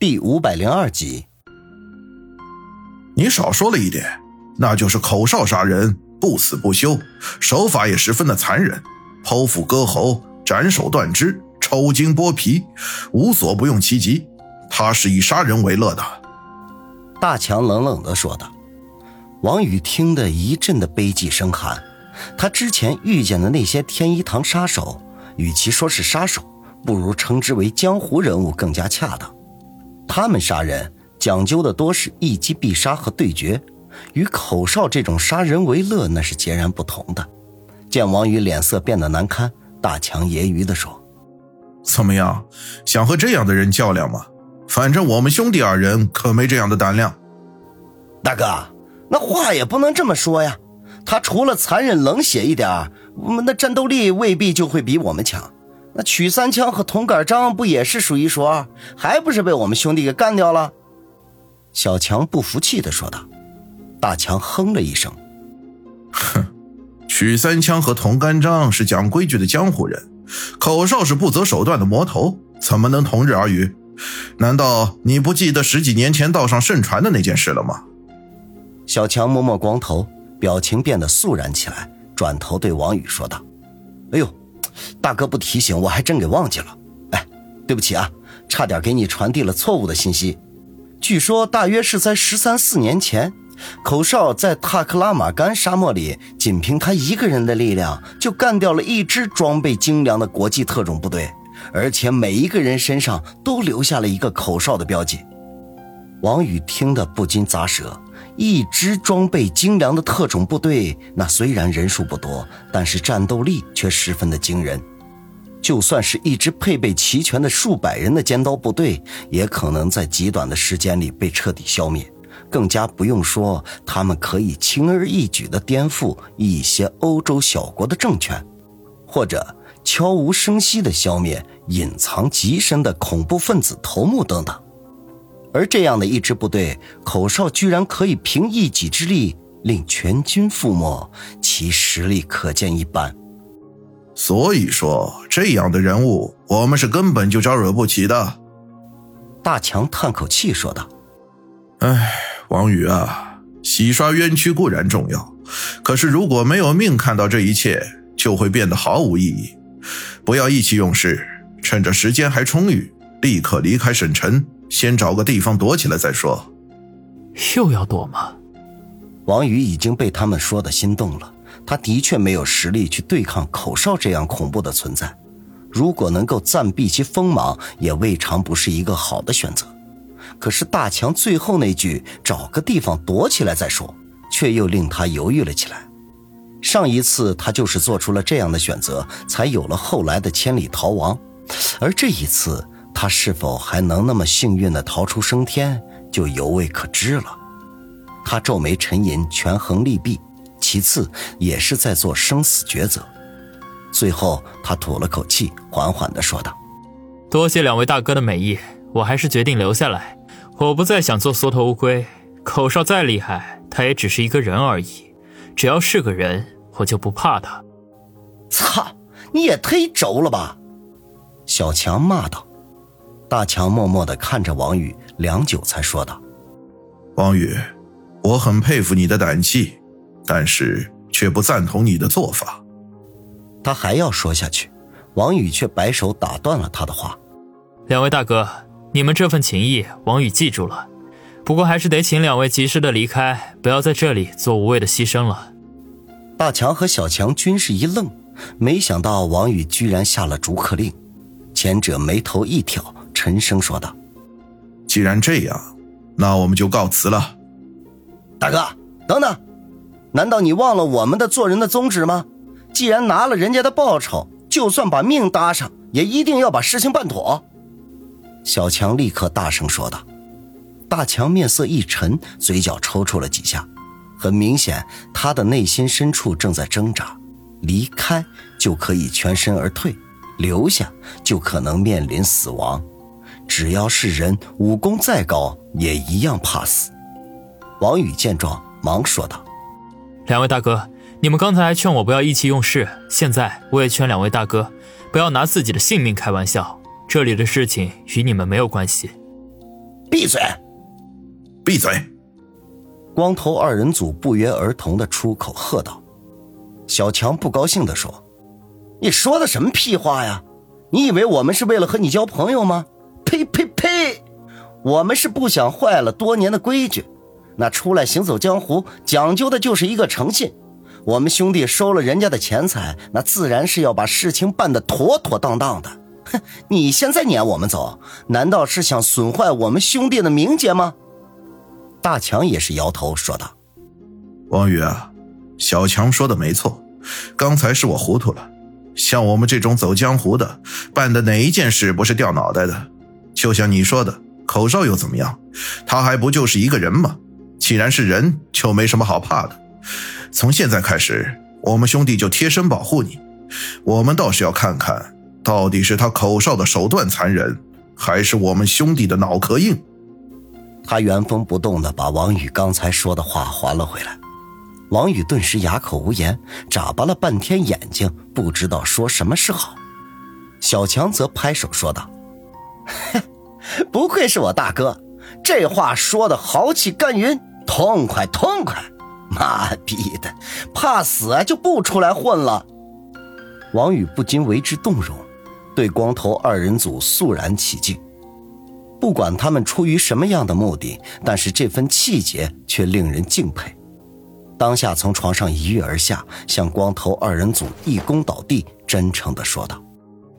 第五百零二集，你少说了一点，那就是口哨杀人，不死不休，手法也十分的残忍，剖腹割喉，斩首断肢，抽筋剥皮，无所不用其极。他是以杀人为乐的。大强冷冷的说道。王宇听得一阵的悲寂生寒。他之前遇见的那些天一堂杀手，与其说是杀手，不如称之为江湖人物更加恰当。他们杀人讲究的多是一击必杀和对决，与口哨这种杀人为乐那是截然不同的。见王宇脸色变得难堪，大强揶揄地说：“怎么样，想和这样的人较量吗？反正我们兄弟二人可没这样的胆量。”大哥。那话也不能这么说呀，他除了残忍冷血一点，那战斗力未必就会比我们强。那曲三枪和铜杆章不也是数一数二，还不是被我们兄弟给干掉了？小强不服气的说道。大强哼了一声，哼，曲三枪和铜杆章是讲规矩的江湖人，口哨是不择手段的魔头，怎么能同日而语？难道你不记得十几年前道上盛传的那件事了吗？小强摸摸光头，表情变得肃然起来，转头对王宇说道：“哎呦，大哥不提醒，我还真给忘记了。哎，对不起啊，差点给你传递了错误的信息。据说大约是在十三四年前，口哨在塔克拉玛干沙漠里，仅凭他一个人的力量，就干掉了一支装备精良的国际特种部队，而且每一个人身上都留下了一个口哨的标记。”王宇听得不禁咂舌。一支装备精良的特种部队，那虽然人数不多，但是战斗力却十分的惊人。就算是一支配备齐全的数百人的尖刀部队，也可能在极短的时间里被彻底消灭。更加不用说，他们可以轻而易举地颠覆一些欧洲小国的政权，或者悄无声息地消灭隐藏极深的恐怖分子头目等等。而这样的一支部队，口哨居然可以凭一己之力令全军覆没，其实力可见一斑。所以说，这样的人物，我们是根本就招惹不起的。大强叹口气说道：“哎，王宇啊，洗刷冤屈固然重要，可是如果没有命看到这一切，就会变得毫无意义。不要意气用事，趁着时间还充裕，立刻离开省城。”先找个地方躲起来再说。又要躲吗？王宇已经被他们说的心动了。他的确没有实力去对抗口哨这样恐怖的存在。如果能够暂避其锋芒，也未尝不是一个好的选择。可是大强最后那句“找个地方躲起来再说”，却又令他犹豫了起来。上一次他就是做出了这样的选择，才有了后来的千里逃亡。而这一次。他是否还能那么幸运地逃出升天，就犹未可知了。他皱眉沉吟，权衡利弊，其次也是在做生死抉择。最后，他吐了口气，缓缓地说道：“多谢两位大哥的美意，我还是决定留下来。我不再想做缩头乌龟。口哨再厉害，他也只是一个人而已。只要是个人，我就不怕他。”操！你也忒轴了吧！小强骂道。大强默默的看着王宇，良久才说道：“王宇，我很佩服你的胆气，但是却不赞同你的做法。”他还要说下去，王宇却摆手打断了他的话：“两位大哥，你们这份情谊，王宇记住了。不过还是得请两位及时的离开，不要在这里做无谓的牺牲了。”大强和小强均是一愣，没想到王宇居然下了逐客令，前者眉头一挑。沉声说道：“既然这样，那我们就告辞了。”大哥，等等，难道你忘了我们的做人的宗旨吗？既然拿了人家的报酬，就算把命搭上，也一定要把事情办妥。”小强立刻大声说道。大强面色一沉，嘴角抽搐了几下，很明显，他的内心深处正在挣扎：离开就可以全身而退，留下就可能面临死亡。只要是人，武功再高，也一样怕死。王宇见状，忙说道：“两位大哥，你们刚才还劝我不要意气用事，现在我也劝两位大哥，不要拿自己的性命开玩笑。这里的事情与你们没有关系。”闭嘴！闭嘴！光头二人组不约而同的出口喝道。小强不高兴的说：“你说的什么屁话呀？你以为我们是为了和你交朋友吗？呸呸呸！我们是不想坏了多年的规矩。那出来行走江湖，讲究的就是一个诚信。我们兄弟收了人家的钱财，那自然是要把事情办得妥妥当当的。哼，你现在撵我们走，难道是想损坏我们兄弟的名节吗？”大强也是摇头说道：“王宇啊。”小强说的没错，刚才是我糊涂了。像我们这种走江湖的，办的哪一件事不是掉脑袋的？就像你说的，口哨又怎么样？他还不就是一个人吗？既然是人，就没什么好怕的。从现在开始，我们兄弟就贴身保护你。我们倒是要看看，到底是他口哨的手段残忍，还是我们兄弟的脑壳硬。他原封不动地把王宇刚才说的话还了回来。王宇顿时哑口无言，眨巴了半天眼睛，不知道说什么是好。小强则拍手说道：“ 不愧是我大哥，这话说的豪气干云，痛快痛快！妈逼的，怕死啊就不出来混了。”王宇不禁为之动容，对光头二人组肃然起敬。不管他们出于什么样的目的，但是这份气节却令人敬佩。当下从床上一跃而下，向光头二人组一躬倒地，真诚地说道：“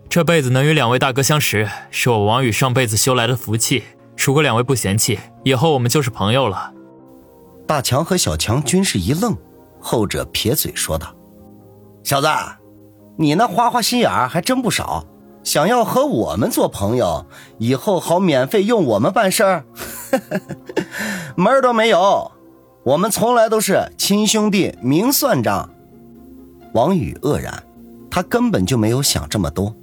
这辈子能与两位大哥相识，是我王宇上辈子修来的福气。如果两位不嫌弃，以后我们就是朋友了。”大强和小强均是一愣，后者撇嘴说道：“小子，你那花花心眼还真不少，想要和我们做朋友，以后好免费用我们办事儿，门儿都没有。”我们从来都是亲兄弟明算账。王宇愕然，他根本就没有想这么多，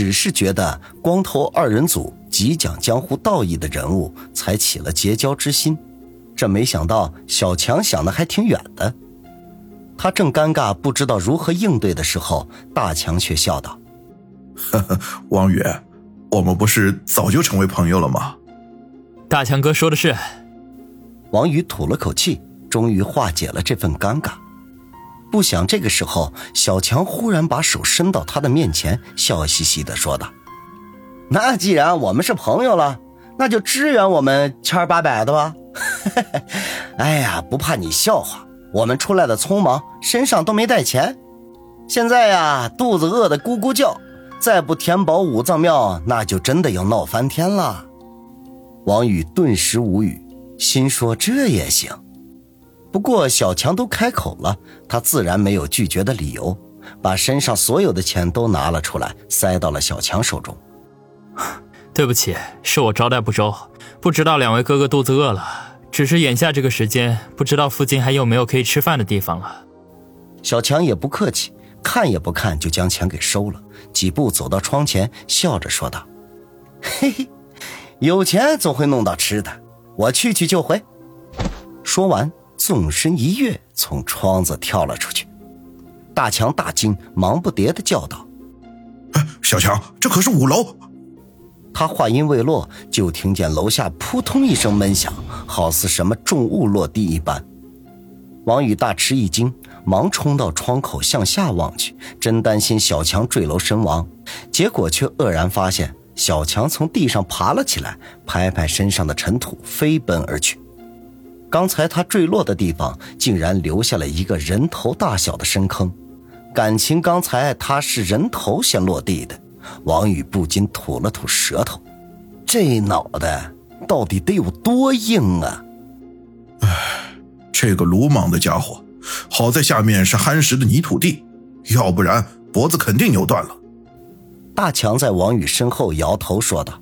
只是觉得光头二人组极讲江湖道义的人物才起了结交之心。这没想到小强想的还挺远的。他正尴尬不知道如何应对的时候，大强却笑道：“呵呵，王宇，我们不是早就成为朋友了吗？”大强哥说的是。王宇吐了口气，终于化解了这份尴尬。不想这个时候，小强忽然把手伸到他的面前，笑嘻嘻的说道：“那既然我们是朋友了，那就支援我们千八百的吧。哎呀，不怕你笑话，我们出来的匆忙，身上都没带钱。现在呀，肚子饿得咕咕叫，再不填饱五脏庙，那就真的要闹翻天了。”王宇顿时无语。心说这也行，不过小强都开口了，他自然没有拒绝的理由，把身上所有的钱都拿了出来，塞到了小强手中。对不起，是我招待不周，不知道两位哥哥肚子饿了，只是眼下这个时间，不知道附近还有没有可以吃饭的地方了。小强也不客气，看也不看就将钱给收了，几步走到窗前，笑着说道：“ 嘿嘿，有钱总会弄到吃的。”我去去就回。说完，纵身一跃，从窗子跳了出去。大强大惊，忙不迭的叫道：“小强，这可是五楼！”他话音未落，就听见楼下扑通一声闷响，好似什么重物落地一般。王宇大吃一惊，忙冲到窗口向下望去，真担心小强坠楼身亡，结果却愕然发现。小强从地上爬了起来，拍拍身上的尘土，飞奔而去。刚才他坠落的地方，竟然留下了一个人头大小的深坑。感情刚才他是人头先落地的。王宇不禁吐了吐舌头，这脑袋到底得有多硬啊！唉，这个鲁莽的家伙，好在下面是夯实的泥土地，要不然脖子肯定扭断了。大强在王宇身后摇头说道：“